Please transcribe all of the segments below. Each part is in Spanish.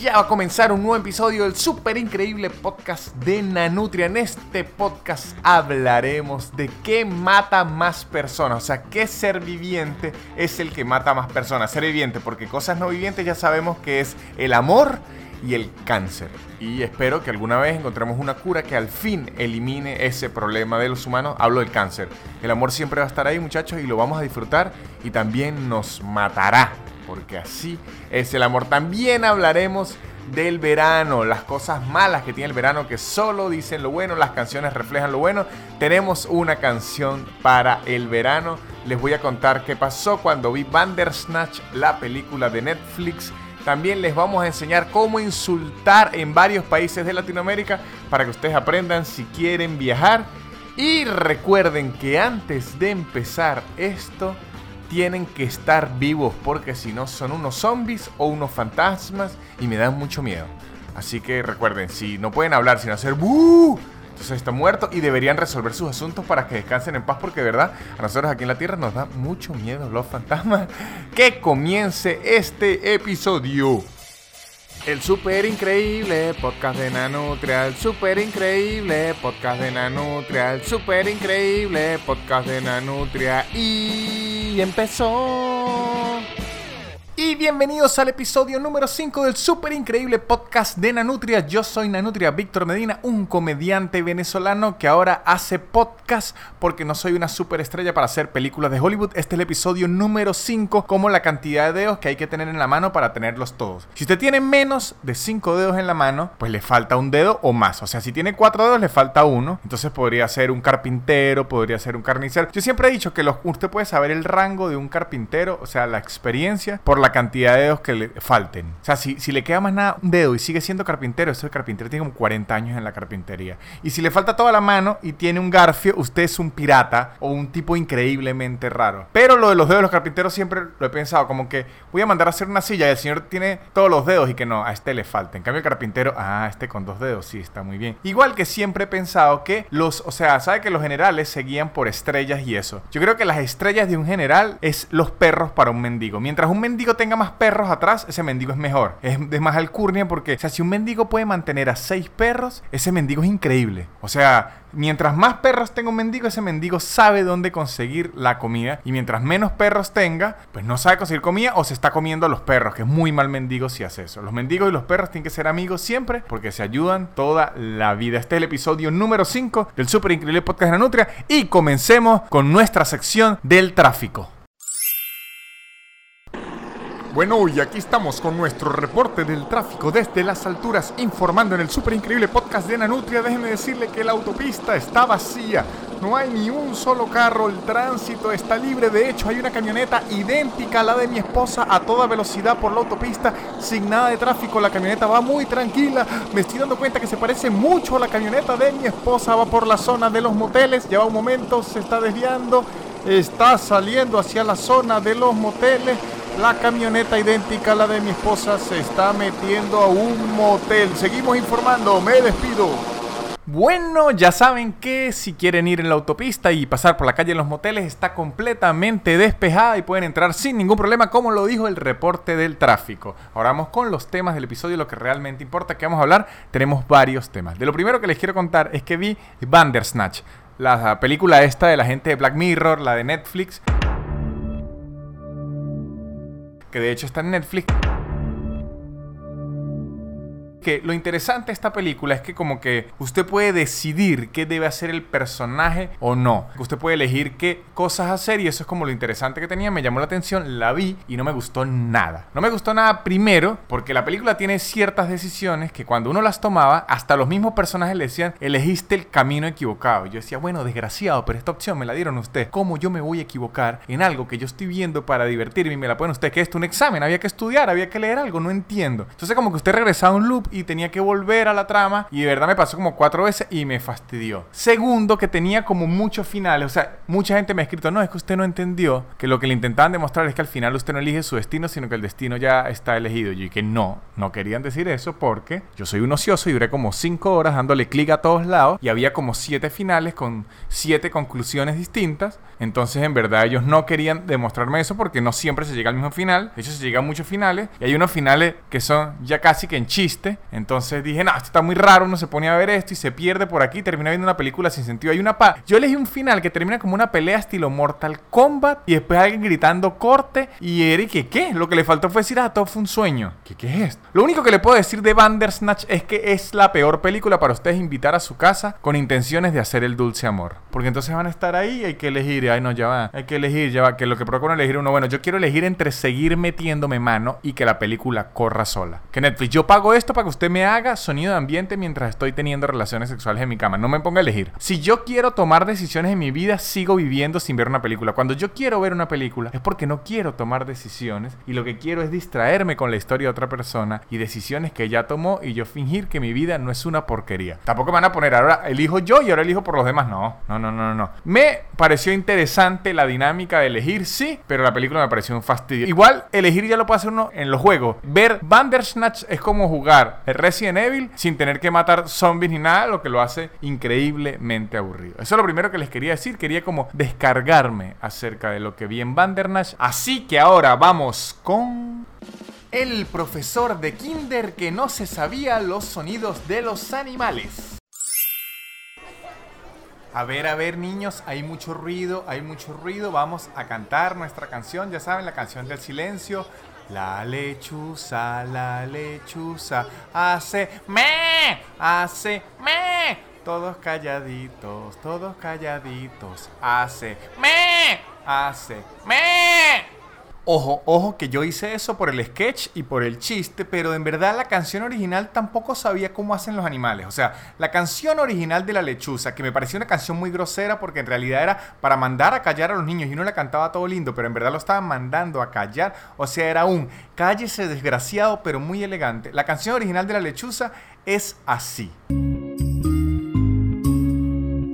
ya va a comenzar un nuevo episodio del súper increíble podcast de Nanutria. En este podcast hablaremos de qué mata más personas. O sea, qué ser viviente es el que mata más personas. Ser viviente, porque cosas no vivientes ya sabemos que es el amor y el cáncer. Y espero que alguna vez encontremos una cura que al fin elimine ese problema de los humanos. Hablo del cáncer. El amor siempre va a estar ahí, muchachos, y lo vamos a disfrutar y también nos matará, porque así es el amor. También hablaremos del verano, las cosas malas que tiene el verano que solo dicen lo bueno, las canciones reflejan lo bueno. Tenemos una canción para el verano. Les voy a contar qué pasó cuando vi Bandersnatch, la película de Netflix también les vamos a enseñar cómo insultar en varios países de Latinoamérica para que ustedes aprendan si quieren viajar. Y recuerden que antes de empezar esto, tienen que estar vivos porque si no son unos zombies o unos fantasmas y me dan mucho miedo. Así que recuerden, si no pueden hablar sin hacer ¡Bú! Entonces está muerto y deberían resolver sus asuntos para que descansen en paz porque, ¿verdad? A nosotros aquí en la Tierra nos da mucho miedo los fantasmas. Que comience este episodio. El super increíble podcast de Nanutria, el super increíble podcast de Nanutria, el super increíble podcast de Nanutria y empezó. Y bienvenidos al episodio número 5 del super increíble podcast de Nanutria. Yo soy Nanutria Víctor Medina, un comediante venezolano que ahora hace podcast porque no soy una superestrella para hacer películas de Hollywood. Este es el episodio número 5, como la cantidad de dedos que hay que tener en la mano para tenerlos todos. Si usted tiene menos de 5 dedos en la mano, pues le falta un dedo o más. O sea, si tiene 4 dedos, le falta uno. Entonces podría ser un carpintero, podría ser un carnicero. Yo siempre he dicho que usted puede saber el rango de un carpintero, o sea, la experiencia, por la cantidad de dedos que le falten. O sea, si, si le queda más nada un dedo y sigue siendo carpintero, ese carpintero tiene como 40 años en la carpintería. Y si le falta toda la mano y tiene un garfio, usted es un pirata o un tipo increíblemente raro. Pero lo de los dedos de los carpinteros siempre lo he pensado, como que voy a mandar a hacer una silla y el señor tiene todos los dedos y que no, a este le falta. En cambio el carpintero, ah, este con dos dedos, sí, está muy bien. Igual que siempre he pensado que los, o sea, sabe que los generales se guían por estrellas y eso. Yo creo que las estrellas de un general es los perros para un mendigo. Mientras un mendigo tenga más perros atrás, ese mendigo es mejor. Es de más alcurnia porque, o sea, si un mendigo puede mantener a seis perros, ese mendigo es increíble. O sea, mientras más perros tenga un mendigo, ese mendigo sabe dónde conseguir la comida. Y mientras menos perros tenga, pues no sabe conseguir comida o se está comiendo a los perros, que es muy mal mendigo si hace eso. Los mendigos y los perros tienen que ser amigos siempre porque se ayudan toda la vida. Este es el episodio número 5 del super increíble podcast de la Nutria. Y comencemos con nuestra sección del tráfico. Bueno, y aquí estamos con nuestro reporte del tráfico desde las alturas, informando en el super increíble podcast de Nanutria. Déjenme decirle que la autopista está vacía, no hay ni un solo carro, el tránsito está libre. De hecho, hay una camioneta idéntica a la de mi esposa a toda velocidad por la autopista, sin nada de tráfico. La camioneta va muy tranquila. Me estoy dando cuenta que se parece mucho a la camioneta de mi esposa. Va por la zona de los moteles, lleva un momento, se está desviando, está saliendo hacia la zona de los moteles. La camioneta idéntica a la de mi esposa se está metiendo a un motel. Seguimos informando, me despido. Bueno, ya saben que si quieren ir en la autopista y pasar por la calle en los moteles está completamente despejada y pueden entrar sin ningún problema, como lo dijo el reporte del tráfico. Ahora vamos con los temas del episodio, lo que realmente importa que vamos a hablar. Tenemos varios temas. De lo primero que les quiero contar es que vi Bandersnatch, la película esta de la gente de Black Mirror, la de Netflix que de hecho está en Netflix que lo interesante de esta película es que como que usted puede decidir qué debe hacer el personaje o no. Usted puede elegir qué cosas hacer y eso es como lo interesante que tenía. Me llamó la atención, la vi y no me gustó nada. No me gustó nada primero porque la película tiene ciertas decisiones que cuando uno las tomaba, hasta los mismos personajes le decían, elegiste el camino equivocado. Y yo decía, bueno, desgraciado, pero esta opción me la dieron ustedes. ¿Cómo yo me voy a equivocar en algo que yo estoy viendo para divertirme y me la ponen ustedes? Que esto un examen, había que estudiar, había que leer algo, no entiendo. Entonces como que usted regresaba a un loop y tenía que volver a la trama y de verdad me pasó como cuatro veces y me fastidió. Segundo, que tenía como muchos finales, o sea, mucha gente me ha escrito, no, es que usted no entendió que lo que le intentaban demostrar es que al final usted no elige su destino, sino que el destino ya está elegido. Y que no, no querían decir eso porque yo soy un ocioso y duré como cinco horas dándole clic a todos lados y había como siete finales con siete conclusiones distintas. Entonces, en verdad, ellos no querían demostrarme eso porque no siempre se llega al mismo final. De hecho, se llega a muchos finales y hay unos finales que son ya casi que en chiste. Entonces dije, no, esto está muy raro. Uno se pone a ver esto y se pierde por aquí. Termina viendo una película sin sentido. Hay una pa. Yo elegí un final que termina como una pelea estilo Mortal Kombat y después alguien gritando corte. Y Eric, ¿qué? Lo que le faltó fue decir, ah, todo fue un sueño. ¿Qué, qué es esto? Lo único que le puedo decir de Bandersnatch es que es la peor película para ustedes invitar a su casa con intenciones de hacer el dulce amor. Porque entonces van a estar ahí y hay que elegir. Ay, no, ya va. Hay que elegir, ya va. Que lo que procuran elegir uno, bueno, yo quiero elegir entre seguir metiéndome mano y que la película corra sola. Que Netflix, yo pago esto para que usted me haga sonido de ambiente mientras estoy teniendo relaciones sexuales en mi cama. No me ponga a elegir. Si yo quiero tomar decisiones en mi vida, sigo viviendo sin ver una película. Cuando yo quiero ver una película, es porque no quiero tomar decisiones y lo que quiero es distraerme con la historia de otra persona y decisiones que ya tomó y yo fingir que mi vida no es una porquería. Tampoco me van a poner ahora elijo yo y ahora elijo por los demás. No, no, no, no, no. Me pareció interesante la dinámica de elegir, sí, pero la película me pareció un fastidio. Igual, elegir ya lo puede hacer uno en los juegos. Ver Bandersnatch es como jugar Resident Evil sin tener que matar zombies ni nada, lo que lo hace increíblemente aburrido. Eso es lo primero que les quería decir. Quería como descargarme acerca de lo que vi en Bandersnatch. Así que ahora vamos con... El profesor de Kinder que no se sabía los sonidos de los animales. A ver, a ver, niños, hay mucho ruido, hay mucho ruido. Vamos a cantar nuestra canción, ya saben, la canción del silencio. La lechuza, la lechuza hace me, hace me. Todos calladitos, todos calladitos. Hace me, hace me. Ojo, ojo, que yo hice eso por el sketch y por el chiste, pero en verdad la canción original tampoco sabía cómo hacen los animales. O sea, la canción original de La Lechuza, que me pareció una canción muy grosera porque en realidad era para mandar a callar a los niños y uno la cantaba todo lindo, pero en verdad lo estaban mandando a callar. O sea, era un cállese desgraciado, pero muy elegante. La canción original de La Lechuza es así.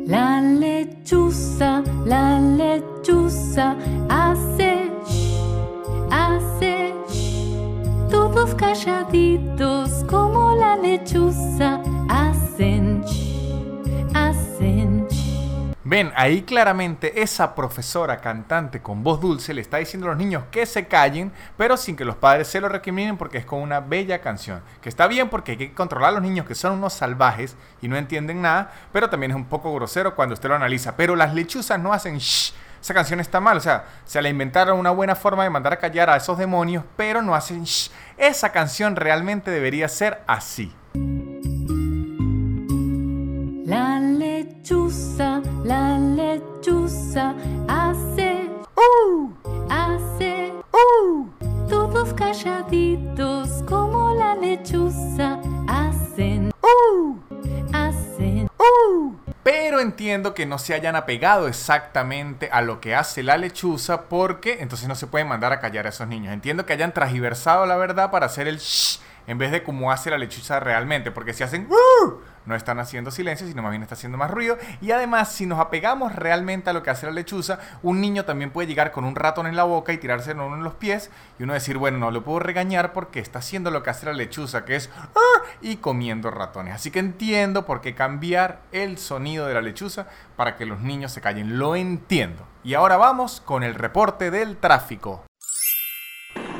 La lechuza, la lechuza hace hace shh. Todos calladitos como la lechuza hacen shh, hacen shh. Ven, ahí claramente esa profesora cantante con voz dulce le está diciendo a los niños que se callen, pero sin que los padres se lo recriminen porque es con una bella canción. Que está bien porque hay que controlar a los niños que son unos salvajes y no entienden nada, pero también es un poco grosero cuando usted lo analiza. Pero las lechuzas no hacen shh esa canción está mal. O sea, se le inventaron una buena forma de mandar a callar a esos demonios, pero no hacen shh. Esa canción realmente debería ser así. La lechuza, la lechuza hace, ¡Uh! hace ¡Uh! todos calladitos como la lechuza Entiendo que no se hayan apegado exactamente a lo que hace la lechuza porque entonces no se pueden mandar a callar a esos niños. Entiendo que hayan transversado la verdad para hacer el shh en vez de como hace la lechuza realmente. Porque si hacen no están haciendo silencio, sino más bien está haciendo más ruido. Y además, si nos apegamos realmente a lo que hace la lechuza, un niño también puede llegar con un ratón en la boca y tirarse uno en los pies y uno decir, bueno, no lo puedo regañar porque está haciendo lo que hace la lechuza, que es "Ah", y comiendo ratones. Así que entiendo por qué cambiar el sonido de la lechuza para que los niños se callen. Lo entiendo. Y ahora vamos con el reporte del tráfico.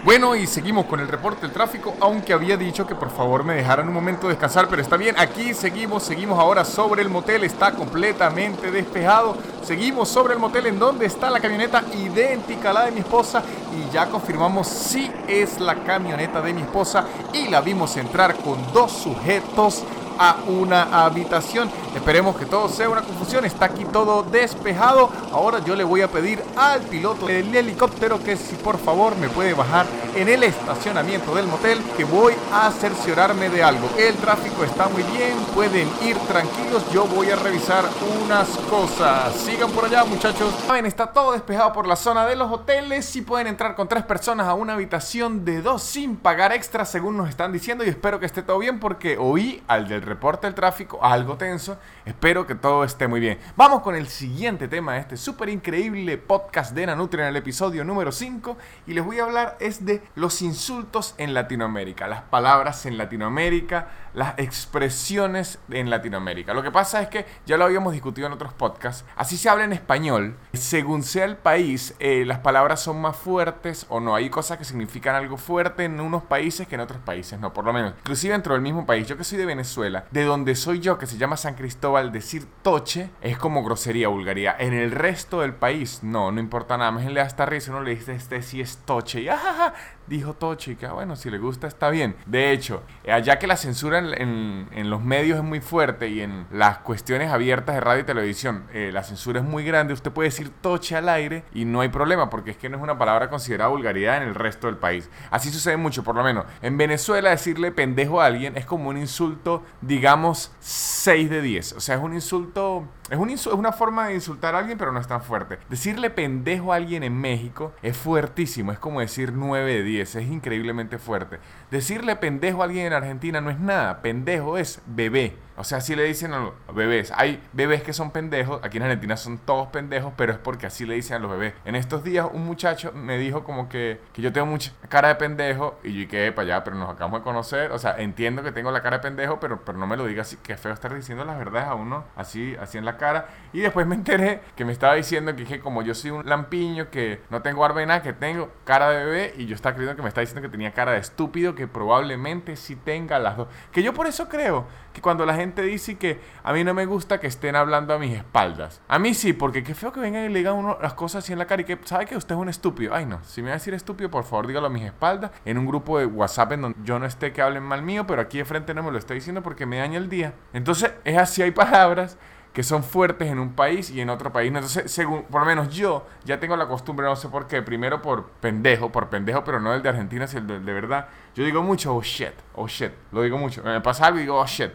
Bueno, y seguimos con el reporte del tráfico, aunque había dicho que por favor me dejaran un momento descansar, pero está bien, aquí seguimos, seguimos ahora sobre el motel, está completamente despejado, seguimos sobre el motel en donde está la camioneta idéntica a la de mi esposa y ya confirmamos si es la camioneta de mi esposa y la vimos entrar con dos sujetos a una habitación. Esperemos que todo sea una confusión. Está aquí todo despejado. Ahora yo le voy a pedir al piloto del helicóptero que si por favor me puede bajar en el estacionamiento del motel que voy a cerciorarme de algo. El tráfico está muy bien, pueden ir tranquilos. Yo voy a revisar unas cosas. Sigan por allá, muchachos. Saben, está todo despejado por la zona de los hoteles y pueden entrar con tres personas a una habitación de dos sin pagar extra, según nos están diciendo. Y espero que esté todo bien porque oí al del reporte del tráfico algo tenso. Espero que todo esté muy bien. Vamos con el siguiente tema de este súper increíble podcast de Nanutria en el episodio número 5. Y les voy a hablar es de los insultos en Latinoamérica, las palabras en Latinoamérica, las expresiones en Latinoamérica. Lo que pasa es que ya lo habíamos discutido en otros podcasts. Así se habla en español. Según sea el país, eh, las palabras son más fuertes o no. Hay cosas que significan algo fuerte en unos países que en otros países no, por lo menos. Inclusive dentro del mismo país. Yo que soy de Venezuela, de donde soy yo, que se llama San Cristóbal, decir toche es como grosería, vulgaría. En el resto del país, no, no importa nada. Más le hasta risa, uno le dice este sí es toche. Y ajaja, dijo que ah, bueno, si le gusta está bien. De hecho, allá que la censura en, en- en los medios es muy fuerte y en las cuestiones abiertas de radio y televisión, eh, la censura es muy grande. Usted puede decir toche al aire y no hay problema porque es que no es una palabra considerada vulgaridad en el resto del país. Así sucede mucho, por lo menos. En Venezuela decirle pendejo a alguien es como un insulto, digamos, 6 de 10. O sea, es un insulto... Es, una forma de insultar a alguien, pero no es tan fuerte. Decirle pendejo a alguien en México es fuertísimo. Es como decir 9 de 10. Es increíblemente fuerte. Decirle pendejo a alguien en Argentina no es nada. Pendejo es bebé. O sea, así le dicen a los bebés. Hay bebés que son pendejos. Aquí en Argentina son todos pendejos, pero es porque así le dicen a los bebés. En estos días un muchacho me dijo como que, que yo tengo mucha cara de pendejo. Y yo quedé para allá, pero nos acabamos de conocer. O sea, entiendo que tengo la cara de pendejo, pero, pero no me lo digas así. Que feo estar diciendo las verdades a uno así, así en la cara. Y después me enteré que me estaba diciendo que dije, como yo soy un lampiño, que no tengo nada, que tengo cara de bebé. Y yo estaba creyendo que me estaba diciendo que tenía cara de estúpido, que probablemente sí tenga las dos. Que yo por eso creo que cuando la gente dice que a mí no me gusta que estén hablando a mis espaldas. A mí sí, porque qué feo que vengan y le digan uno las cosas así en la cara y que sabe que usted es un estúpido. Ay no, si me va a decir estúpido, por favor dígalo a mis espaldas en un grupo de WhatsApp en donde yo no esté que hablen mal mío, pero aquí de frente no me lo está diciendo porque me daña el día. Entonces es así, hay palabras que son fuertes en un país y en otro país. Entonces, según, por lo menos yo ya tengo la costumbre, no sé por qué, primero por pendejo, por pendejo, pero no el de Argentina, sino el de, de verdad. Yo digo mucho, oh shit, oh shit, lo digo mucho. Me pasa algo y digo, oh shit.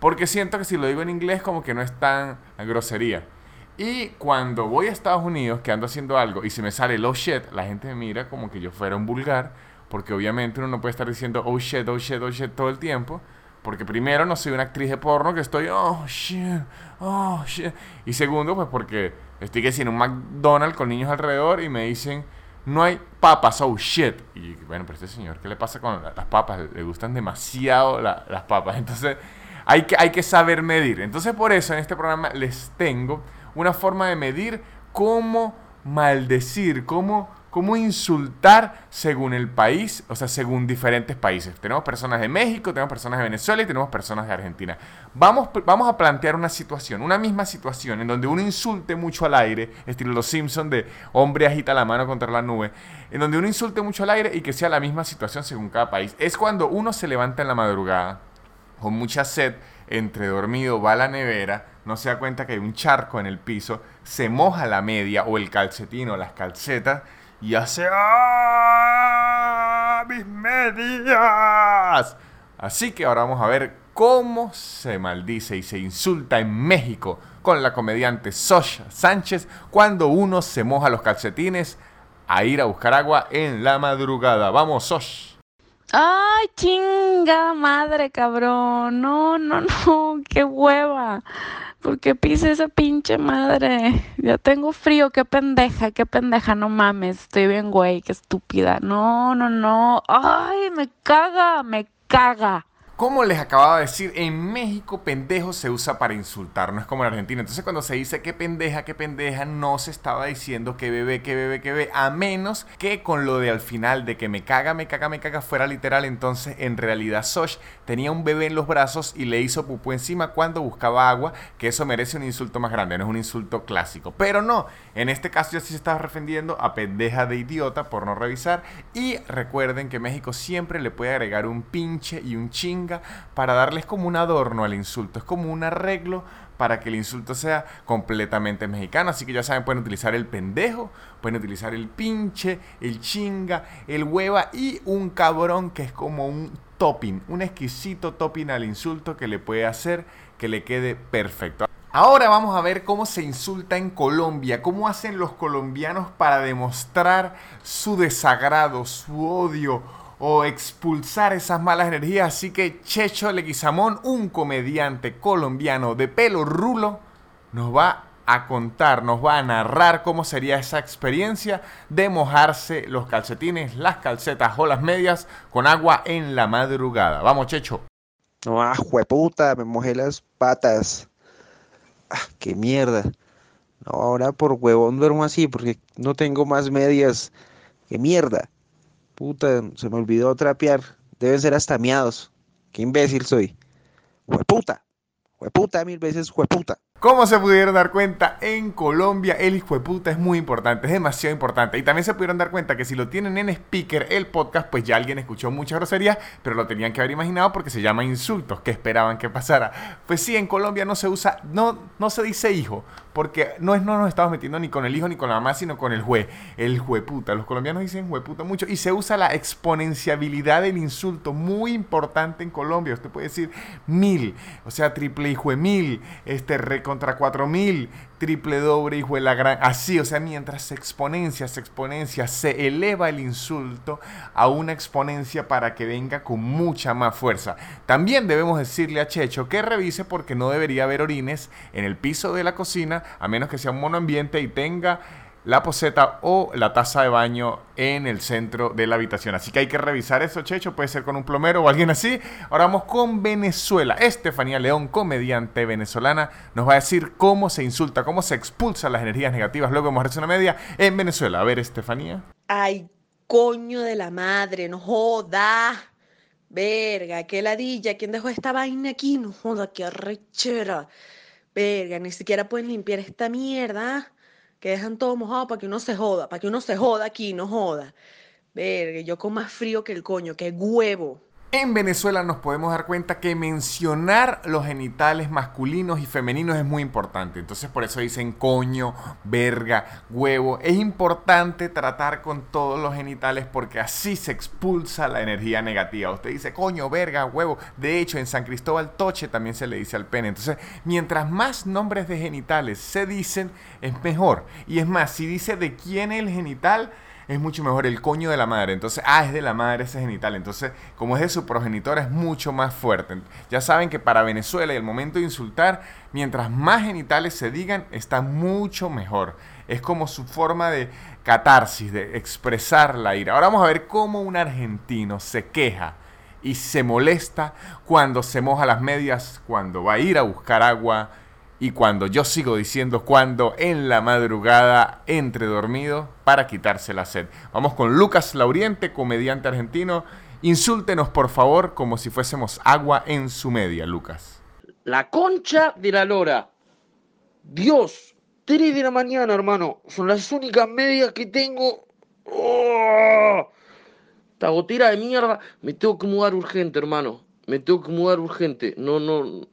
Porque siento que si lo digo en inglés como que no es tan grosería. Y cuando voy a Estados Unidos, que ando haciendo algo y se me sale el oh shit, la gente me mira como que yo fuera un vulgar. Porque obviamente uno no puede estar diciendo oh shit, oh shit, oh shit todo el tiempo. Porque primero no soy una actriz de porno que estoy, oh shit, oh shit. Y segundo, pues porque estoy que en un McDonald's con niños alrededor y me dicen, no hay papas, oh shit. Y bueno, pero este señor, ¿qué le pasa con la- las papas? Le gustan demasiado la- las papas. Entonces, hay que, hay que saber medir. Entonces, por eso en este programa les tengo una forma de medir cómo maldecir, cómo, cómo insultar según el país, o sea, según diferentes países. Tenemos personas de México, tenemos personas de Venezuela y tenemos personas de Argentina. Vamos, vamos a plantear una situación, una misma situación, en donde uno insulte mucho al aire, estilo Los Simpsons de hombre agita la mano contra la nube, en donde uno insulte mucho al aire y que sea la misma situación según cada país. Es cuando uno se levanta en la madrugada con mucha sed, entre dormido, va a la nevera, no se da cuenta que hay un charco en el piso, se moja la media o el calcetín o las calcetas y hace ¡Ah! ¡Mis medias! Así que ahora vamos a ver cómo se maldice y se insulta en México con la comediante Sosha Sánchez cuando uno se moja los calcetines a ir a buscar agua en la madrugada. Vamos, Sosh. Ay, chinga madre, cabrón. No, no, no, qué hueva. ¿Por qué pise esa pinche madre? Ya tengo frío, qué pendeja, qué pendeja, no mames. Estoy bien, güey, qué estúpida. No, no, no. Ay, me caga, me caga. Como les acababa de decir, en México pendejo se usa para insultar, no es como en Argentina. Entonces cuando se dice que pendeja, que pendeja, no se estaba diciendo que bebé, que bebé, que bebé, a menos que con lo de al final de que me caga, me caga, me caga fuera literal. Entonces en realidad Sosh tenía un bebé en los brazos y le hizo pupú encima cuando buscaba agua, que eso merece un insulto más grande, no es un insulto clásico. Pero no, en este caso ya sí se estaba refiriendo a pendeja de idiota por no revisar. Y recuerden que México siempre le puede agregar un pinche y un para darles como un adorno al insulto. Es como un arreglo para que el insulto sea completamente mexicano. Así que ya saben, pueden utilizar el pendejo, pueden utilizar el pinche, el chinga, el hueva y un cabrón que es como un topping, un exquisito topping al insulto que le puede hacer que le quede perfecto. Ahora vamos a ver cómo se insulta en Colombia, cómo hacen los colombianos para demostrar su desagrado, su odio o expulsar esas malas energías. Así que Checho Leguizamón, un comediante colombiano de pelo rulo, nos va a contar, nos va a narrar cómo sería esa experiencia de mojarse los calcetines, las calcetas o las medias con agua en la madrugada. Vamos, Checho. No, ah, jueputa, me mojé las patas. Ah, qué mierda. Ahora por huevón duermo así porque no tengo más medias. Qué mierda. Puta, se me olvidó trapear. Deben ser hasta miados. Qué imbécil soy. Jueputa. Jueputa, mil veces jueputa. Como se pudieron dar cuenta, en Colombia el hijo de puta es muy importante, es demasiado importante. Y también se pudieron dar cuenta que si lo tienen en speaker, el podcast, pues ya alguien escuchó mucha grosería, pero lo tenían que haber imaginado porque se llama insultos, que esperaban que pasara. Pues sí, en Colombia no se usa, no, no se dice hijo, porque no, es, no nos estamos metiendo ni con el hijo ni con la mamá, sino con el jue, el jueputa. Los colombianos dicen jueputa mucho y se usa la exponenciabilidad del insulto, muy importante en Colombia. Usted puede decir mil, o sea, triple hijo mil, este re contra cuatro mil, triple doble hijo de la gran. Así, o sea, mientras se exponencia, se exponencia, se eleva el insulto a una exponencia para que venga con mucha más fuerza. También debemos decirle a Checho que revise porque no debería haber orines en el piso de la cocina, a menos que sea un monoambiente y tenga la poseta o la taza de baño en el centro de la habitación. Así que hay que revisar eso, Checho. Puede ser con un plomero o alguien así. Ahora vamos con Venezuela. Estefanía León, comediante venezolana, nos va a decir cómo se insulta, cómo se expulsan las energías negativas. Luego a hacer una media en Venezuela. A ver, Estefanía. Ay, coño de la madre, no joda. Verga, qué ladilla. ¿Quién dejó esta vaina aquí? No joda, qué arrechera. Verga, ni siquiera pueden limpiar esta mierda. Que dejan todo mojado para que uno se joda, para que uno se joda aquí, no joda. Verga, yo con más frío que el coño, que huevo. En Venezuela nos podemos dar cuenta que mencionar los genitales masculinos y femeninos es muy importante. Entonces por eso dicen coño, verga, huevo. Es importante tratar con todos los genitales porque así se expulsa la energía negativa. Usted dice coño, verga, huevo. De hecho, en San Cristóbal Toche también se le dice al pene. Entonces, mientras más nombres de genitales se dicen, es mejor. Y es más, si dice de quién el genital, es mucho mejor el coño de la madre. Entonces, ah, es de la madre ese genital. Entonces, como es de su progenitora, es mucho más fuerte. Ya saben que para Venezuela y el momento de insultar, mientras más genitales se digan, está mucho mejor. Es como su forma de catarsis, de expresar la ira. Ahora vamos a ver cómo un argentino se queja y se molesta cuando se moja las medias, cuando va a ir a buscar agua y cuando yo sigo diciendo cuando en la madrugada entre dormido para quitarse la sed. Vamos con Lucas Lauriente, comediante argentino. Insúltenos por favor como si fuésemos agua en su media, Lucas. La concha de la lora. Dios, 3 de la mañana, hermano. Son las únicas medias que tengo. ¡Oh! Esta gotera de mierda. Me tengo que mudar urgente, hermano. Me tengo que mudar urgente. No, no,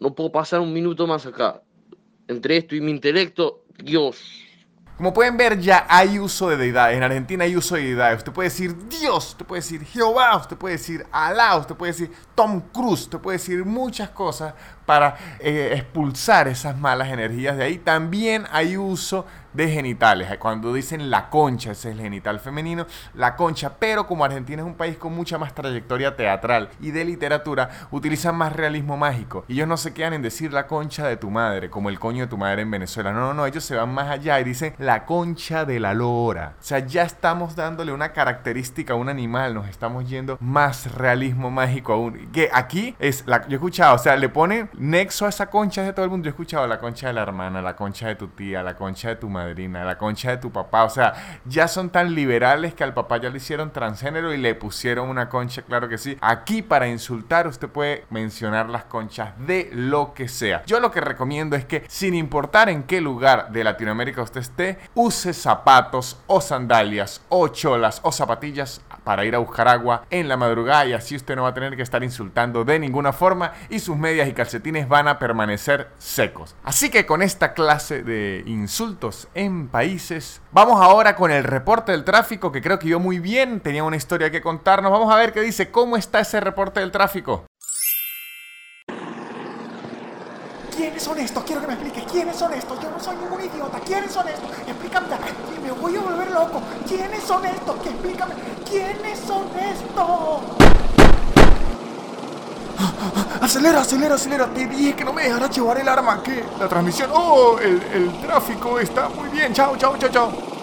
no puedo pasar un minuto más acá. Entre esto y mi intelecto, Dios. Como pueden ver, ya hay uso de deidades. En Argentina hay uso de deidades. Usted puede decir Dios, usted puede decir Jehová, usted puede decir Alá, usted puede decir Tom Cruise, usted puede decir muchas cosas para eh, expulsar esas malas energías de ahí. También hay uso de genitales. Cuando dicen la concha, ese es el genital femenino, la concha. Pero como Argentina es un país con mucha más trayectoria teatral y de literatura, utilizan más realismo mágico. Y ellos no se quedan en decir la concha de tu madre, como el coño de tu madre en Venezuela. No, no, no, ellos se van más allá y dicen la concha de la lora. O sea, ya estamos dándole una característica a un animal, nos estamos yendo más realismo mágico aún. Que aquí es, la, yo he escuchado, o sea, le ponen nexo a esa concha de todo el mundo. Yo he escuchado la concha de la hermana, la concha de tu tía, la concha de tu madrina, la concha de tu papá. O sea, ya son tan liberales que al papá ya le hicieron transgénero y le pusieron una concha, claro que sí. Aquí para insultar usted puede mencionar las conchas de lo que sea. Yo lo que recomiendo es que sin importar en qué lugar de Latinoamérica usted esté, use zapatos o sandalias o cholas o zapatillas para ir a buscar agua en la madrugada y así usted no va a tener que estar insultando de ninguna forma y sus medias y calcetines van a permanecer secos. Así que con esta clase de insultos en países, vamos ahora con el reporte del tráfico que creo que yo muy bien, tenía una historia que contarnos. Vamos a ver qué dice, cómo está ese reporte del tráfico. ¿Quiénes son estos? Quiero que me expliques. ¿Quiénes son estos? Yo no soy ningún idiota. ¿Quiénes son estos? Explícame. Me voy a volver loco. ¿Quiénes son estos? Explícame. ¿Quiénes son estos? Acelera, acelera, acelera. Te dije que no me dejara llevar el arma. ¿Qué? La transmisión. Oh, el tráfico está muy bien. Chao, chao, chao, chao.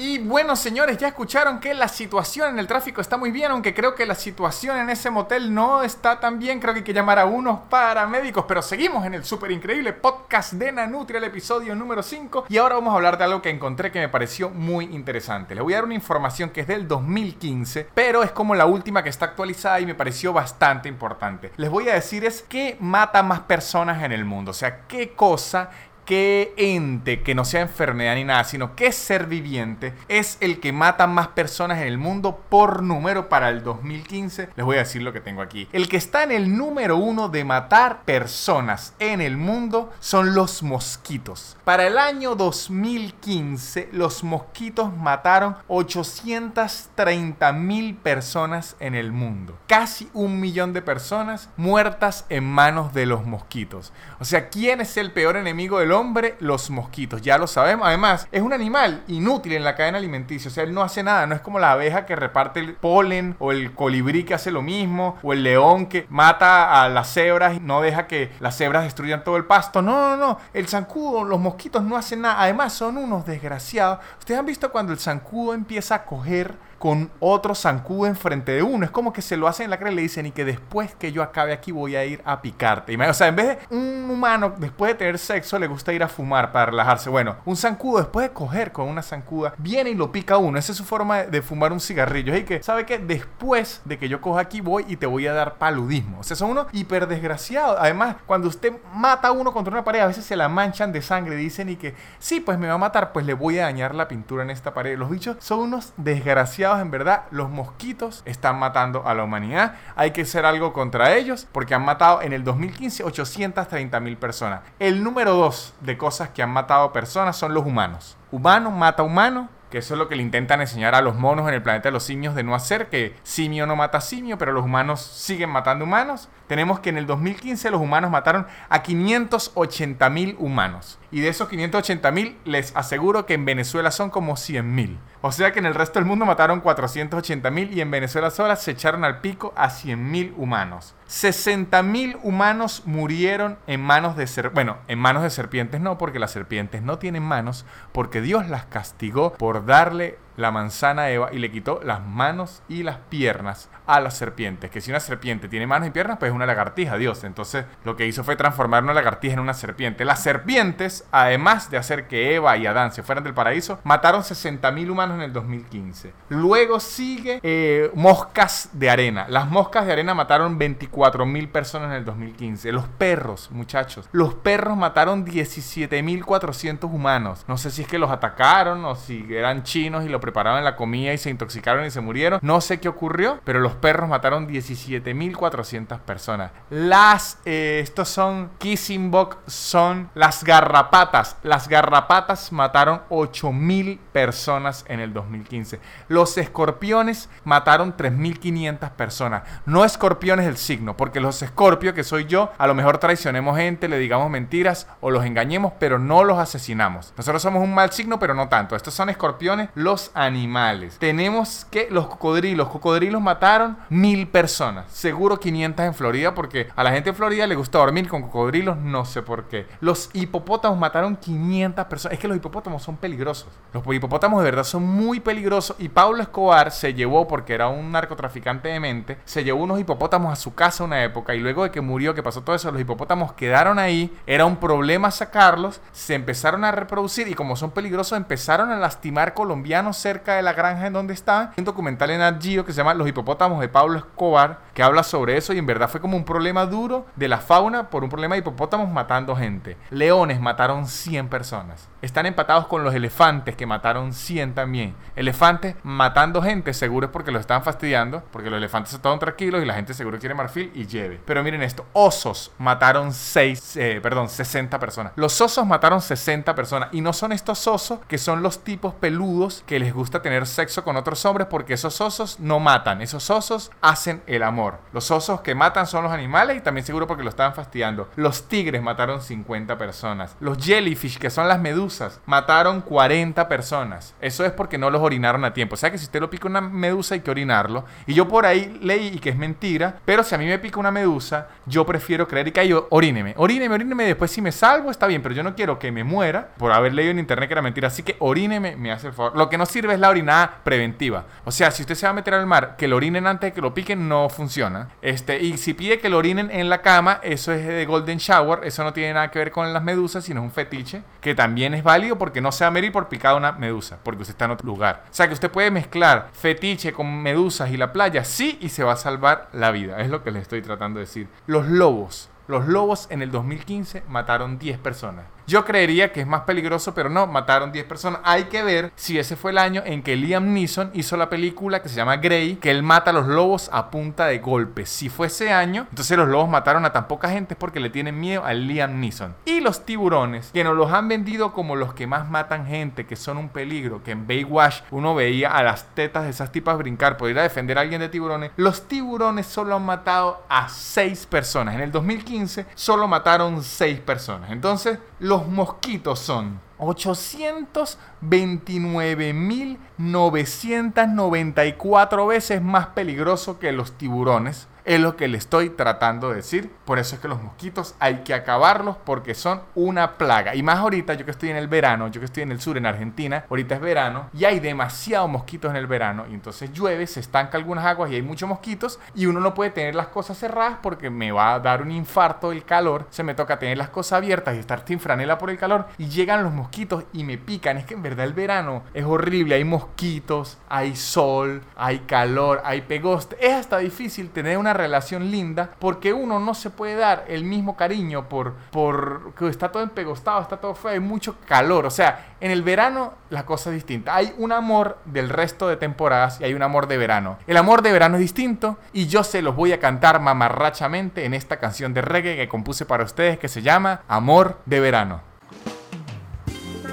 Y bueno, señores, ya escucharon que la situación en el tráfico está muy bien, aunque creo que la situación en ese motel no está tan bien. Creo que hay que llamar a unos paramédicos, pero seguimos en el súper increíble podcast de Nanutria, el episodio número 5. Y ahora vamos a hablar de algo que encontré que me pareció muy interesante. Les voy a dar una información que es del 2015, pero es como la última que está actualizada y me pareció bastante importante. Les voy a decir es qué mata más personas en el mundo, o sea, qué cosa qué ente que no sea enfermedad ni nada, sino qué ser viviente es el que mata más personas en el mundo por número para el 2015. Les voy a decir lo que tengo aquí. El que está en el número uno de matar personas en el mundo son los mosquitos. Para el año 2015, los mosquitos mataron 830 mil personas en el mundo. Casi un millón de personas muertas en manos de los mosquitos. O sea, ¿quién es el peor enemigo del hombre? Los mosquitos, ya lo sabemos. Además, es un animal inútil en la cadena alimenticia. O sea, él no hace nada. No es como la abeja que reparte el polen o el colibrí que hace lo mismo o el león que mata a las cebras y no deja que las cebras destruyan todo el pasto. No, no, no. El zancudo, los mosquitos no hacen nada. Además, son unos desgraciados. Ustedes han visto cuando el zancudo empieza a coger con otro zancudo enfrente de uno. Es como que se lo hacen en la cara y le dicen y que después que yo acabe aquí voy a ir a picarte. O sea, en vez de un humano después de tener sexo le gusta ir a fumar para relajarse. Bueno, un zancudo después de coger con una zancuda viene y lo pica a uno. Esa es su forma de fumar un cigarrillo. Y que, ¿sabe qué? Después de que yo coja aquí voy y te voy a dar paludismo. O sea, son unos hiper desgraciados. Además, cuando usted mata a uno contra una pared, a veces se la manchan de sangre. Dicen y que, sí, pues me va a matar, pues le voy a dañar la pintura en esta pared. Los bichos son unos desgraciados en verdad, los mosquitos están matando a la humanidad. Hay que hacer algo contra ellos porque han matado en el 2015 830 mil personas. El número dos de cosas que han matado personas son los humanos. Humano mata humano, que eso es lo que le intentan enseñar a los monos en el planeta de los simios de no hacer, que simio no mata simio, pero los humanos siguen matando humanos. Tenemos que en el 2015 los humanos mataron a 580 mil humanos. Y de esos 580 mil, les aseguro que en Venezuela son como 100 mil. O sea que en el resto del mundo mataron 480 mil y en Venezuela sola se echaron al pico a 100 mil humanos. 60 mil humanos murieron en manos de ser bueno, en manos de serpientes no, porque las serpientes no tienen manos, porque Dios las castigó por darle la manzana Eva y le quitó las manos y las piernas a las serpientes. Que si una serpiente tiene manos y piernas, pues es una lagartija, Dios. Entonces lo que hizo fue transformar una lagartija en una serpiente. Las serpientes, además de hacer que Eva y Adán se fueran del paraíso, mataron 60.000 humanos en el 2015. Luego sigue eh, moscas de arena. Las moscas de arena mataron 24.000 personas en el 2015. Los perros, muchachos. Los perros mataron 17.400 humanos. No sé si es que los atacaron o si eran chinos y lo preparaban la comida y se intoxicaron y se murieron. No sé qué ocurrió, pero los perros mataron 17.400 personas. Las, eh, estos son Kissing Bug, son las garrapatas. Las garrapatas mataron 8.000 personas en el 2015. Los escorpiones mataron 3.500 personas. No escorpiones el signo, porque los escorpios, que soy yo, a lo mejor traicionemos gente, le digamos mentiras o los engañemos, pero no los asesinamos. Nosotros somos un mal signo, pero no tanto. Estos son escorpiones, los animales. Tenemos que los cocodrilos. Cocodrilos mataron mil personas. Seguro 500 en Florida porque a la gente en Florida le gusta dormir con cocodrilos. No sé por qué. Los hipopótamos mataron 500 personas. Es que los hipopótamos son peligrosos. Los hipopótamos de verdad son muy peligrosos. Y Pablo Escobar se llevó, porque era un narcotraficante de mente, se llevó unos hipopótamos a su casa una época. Y luego de que murió, que pasó todo eso, los hipopótamos quedaron ahí. Era un problema sacarlos. Se empezaron a reproducir. Y como son peligrosos, empezaron a lastimar colombianos cerca de la granja en donde estaban. Hay un documental en Nat Geo que se llama Los hipopótamos de Pablo Escobar, que habla sobre eso. Y en verdad fue como un problema duro de la fauna por un problema de hipopótamos matando gente. Leones mataron 100 personas. Están empatados con los elefantes que mataron 100 también. Elefantes matando gente, seguro es porque los están fastidiando, porque los elefantes estaban tranquilos y la gente seguro quiere marfil y lleve. Pero miren esto, osos mataron 6, eh, perdón, 60 personas. Los osos mataron 60 personas y no son estos osos que son los tipos peludos que les gusta tener sexo con otros hombres porque esos osos no matan, esos osos hacen el amor. Los osos que matan son los animales y también seguro porque lo estaban fastidiando. Los tigres mataron 50 personas. Los jellyfish, que son las medusas, mataron 40 personas. Eso es porque no los orinaron a tiempo. O sea que si usted lo pica una medusa hay que orinarlo. Y yo por ahí leí y que es mentira, pero si a mí me pica una medusa, yo prefiero creer y que yo oríneme, oríneme, oríneme, después si me salvo está bien, pero yo no quiero que me muera por haber leído en internet que era mentira. Así que oríneme, me hace el favor. Lo que no sirve es la orinada preventiva. O sea, si usted se va a meter al mar, que lo orinen antes de que lo piquen no funciona. Este, y si pide que lo orinen en la cama, eso es de Golden Shower, eso no tiene nada que ver con las medusas, sino es un fetiche, que también es válido porque no se va a medir por picada una medusa, porque usted está en otro lugar. O sea que usted puede mezclar fetiche con medusas y la playa, sí, y se va a salvar la vida. Es lo que les estoy tratando de decir. Los lobos. Los lobos en el 2015 mataron 10 personas. Yo creería que es más peligroso, pero no, mataron 10 personas. Hay que ver si ese fue el año en que Liam Neeson hizo la película que se llama Grey, que él mata a los lobos a punta de golpes. Si fue ese año, entonces los lobos mataron a tan poca gente porque le tienen miedo a Liam Neeson. Y los tiburones, que nos los han vendido como los que más matan gente, que son un peligro, que en Baywatch uno veía a las tetas de esas tipas brincar por ir a defender a alguien de tiburones. Los tiburones solo han matado a 6 personas. En el 2015 solo mataron 6 personas. Entonces, los mosquitos son 829.994 veces más peligroso que los tiburones. Es lo que le estoy tratando de decir. Por eso es que los mosquitos hay que acabarlos porque son una plaga. Y más ahorita, yo que estoy en el verano, yo que estoy en el sur, en Argentina, ahorita es verano y hay demasiados mosquitos en el verano. Y entonces llueve, se estanca algunas aguas y hay muchos mosquitos. Y uno no puede tener las cosas cerradas porque me va a dar un infarto el calor. Se me toca tener las cosas abiertas y estar sin franela por el calor. Y llegan los mosquitos y me pican. Es que en verdad el verano es horrible. Hay mosquitos, hay sol, hay calor, hay pegoste. Es hasta difícil tener una relación linda porque uno no se puede dar el mismo cariño por, por que está todo empegostado, está todo feo, hay mucho calor. O sea, en el verano la cosa es distinta. Hay un amor del resto de temporadas y hay un amor de verano. El amor de verano es distinto y yo se los voy a cantar mamarrachamente en esta canción de reggae que compuse para ustedes que se llama Amor de Verano.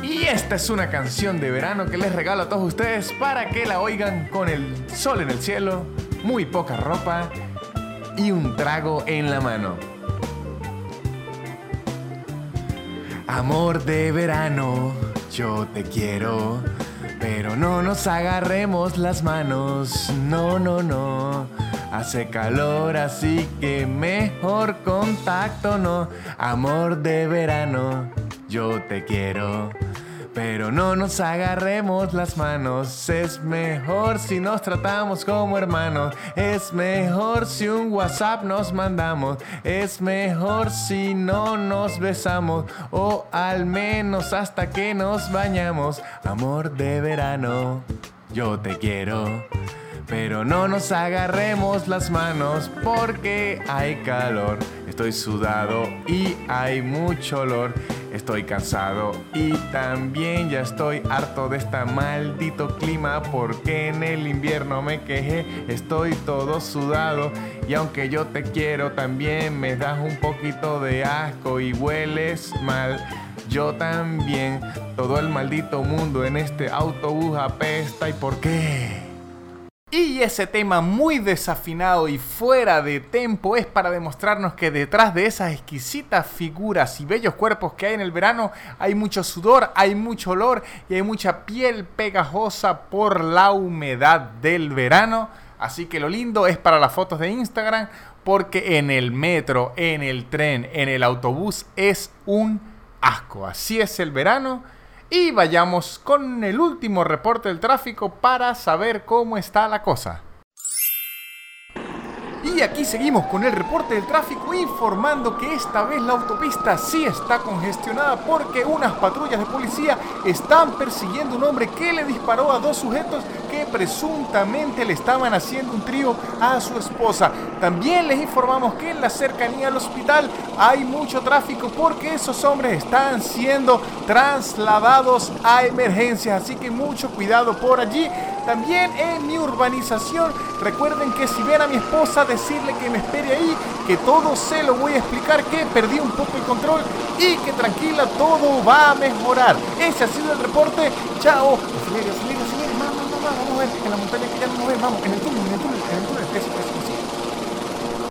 Y esta es una canción de verano que les regalo a todos ustedes para que la oigan con el sol en el cielo, muy poca ropa y un trago en la mano. Amor de verano, yo te quiero, pero no nos agarremos las manos, no, no, no. Hace calor, así que mejor contacto, no. Amor de verano, yo te quiero. Pero no nos agarremos las manos, es mejor si nos tratamos como hermanos, es mejor si un WhatsApp nos mandamos, es mejor si no nos besamos o al menos hasta que nos bañamos. Amor de verano, yo te quiero. Pero no nos agarremos las manos porque hay calor. Estoy sudado y hay mucho olor. Estoy cansado y también ya estoy harto de este maldito clima porque en el invierno me quejé. Estoy todo sudado y aunque yo te quiero también me das un poquito de asco y hueles mal. Yo también, todo el maldito mundo en este autobús apesta. ¿Y por qué? Y ese tema muy desafinado y fuera de tempo es para demostrarnos que detrás de esas exquisitas figuras y bellos cuerpos que hay en el verano hay mucho sudor, hay mucho olor y hay mucha piel pegajosa por la humedad del verano. Así que lo lindo es para las fotos de Instagram porque en el metro, en el tren, en el autobús es un asco. Así es el verano. Y vayamos con el último reporte del tráfico para saber cómo está la cosa. Y aquí seguimos con el reporte del tráfico informando que esta vez la autopista sí está congestionada porque unas patrullas de policía están persiguiendo un hombre que le disparó a dos sujetos que presuntamente le estaban haciendo un trío a su esposa. También les informamos que en la cercanía al hospital hay mucho tráfico porque esos hombres están siendo trasladados a emergencias, así que mucho cuidado por allí. También en mi urbanización, recuerden que si ven a mi esposa, decirle que me espere ahí, que todo se lo voy a explicar, que perdí un poco el control y que tranquila, todo va a mejorar. Ese ha sido el reporte. Chao. Acelere, acelere, acelere. Vamos, vamos, vamos. En la montaña que ya no ven, vamos. En el túnel, en el túnel, en el túnel. Eso, eso.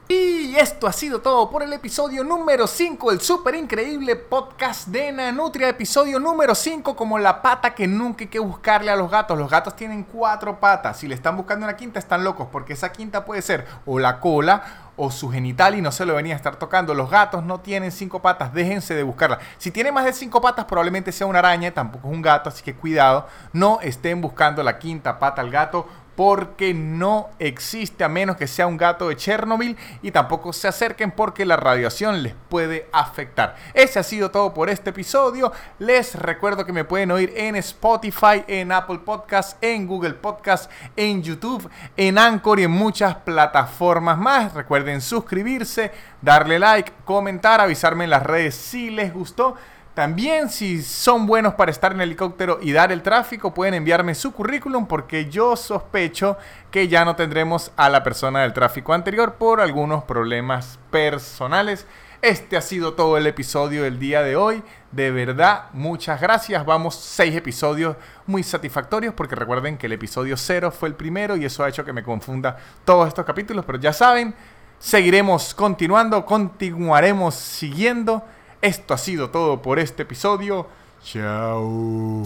Y esto ha sido todo por el episodio número 5 del super increíble podcast de Nanutria. Episodio número 5 como la pata que nunca hay que buscarle a los gatos. Los gatos tienen cuatro patas. Si le están buscando una quinta están locos porque esa quinta puede ser o la cola o su genital y no se lo venía a estar tocando. Los gatos no tienen cinco patas, déjense de buscarla. Si tiene más de cinco patas probablemente sea una araña, tampoco es un gato, así que cuidado. No estén buscando la quinta pata al gato porque no existe a menos que sea un gato de Chernobyl y tampoco se acerquen porque la radiación les puede afectar. Ese ha sido todo por este episodio. Les recuerdo que me pueden oír en Spotify, en Apple Podcast, en Google Podcast, en YouTube, en Anchor y en muchas plataformas más. Recuerden suscribirse, darle like, comentar, avisarme en las redes si les gustó. También si son buenos para estar en helicóptero y dar el tráfico, pueden enviarme su currículum porque yo sospecho que ya no tendremos a la persona del tráfico anterior por algunos problemas personales. Este ha sido todo el episodio del día de hoy. De verdad, muchas gracias. Vamos seis episodios muy satisfactorios porque recuerden que el episodio cero fue el primero y eso ha hecho que me confunda todos estos capítulos. Pero ya saben, seguiremos continuando, continuaremos siguiendo. Esto ha sido todo por este episodio. Chao.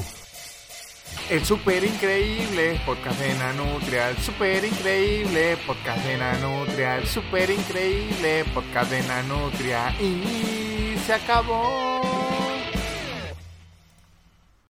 El super increíble podcast de Nanutria, super increíble podcast de Nanutria, super increíble podcast de Nanutria y se acabó.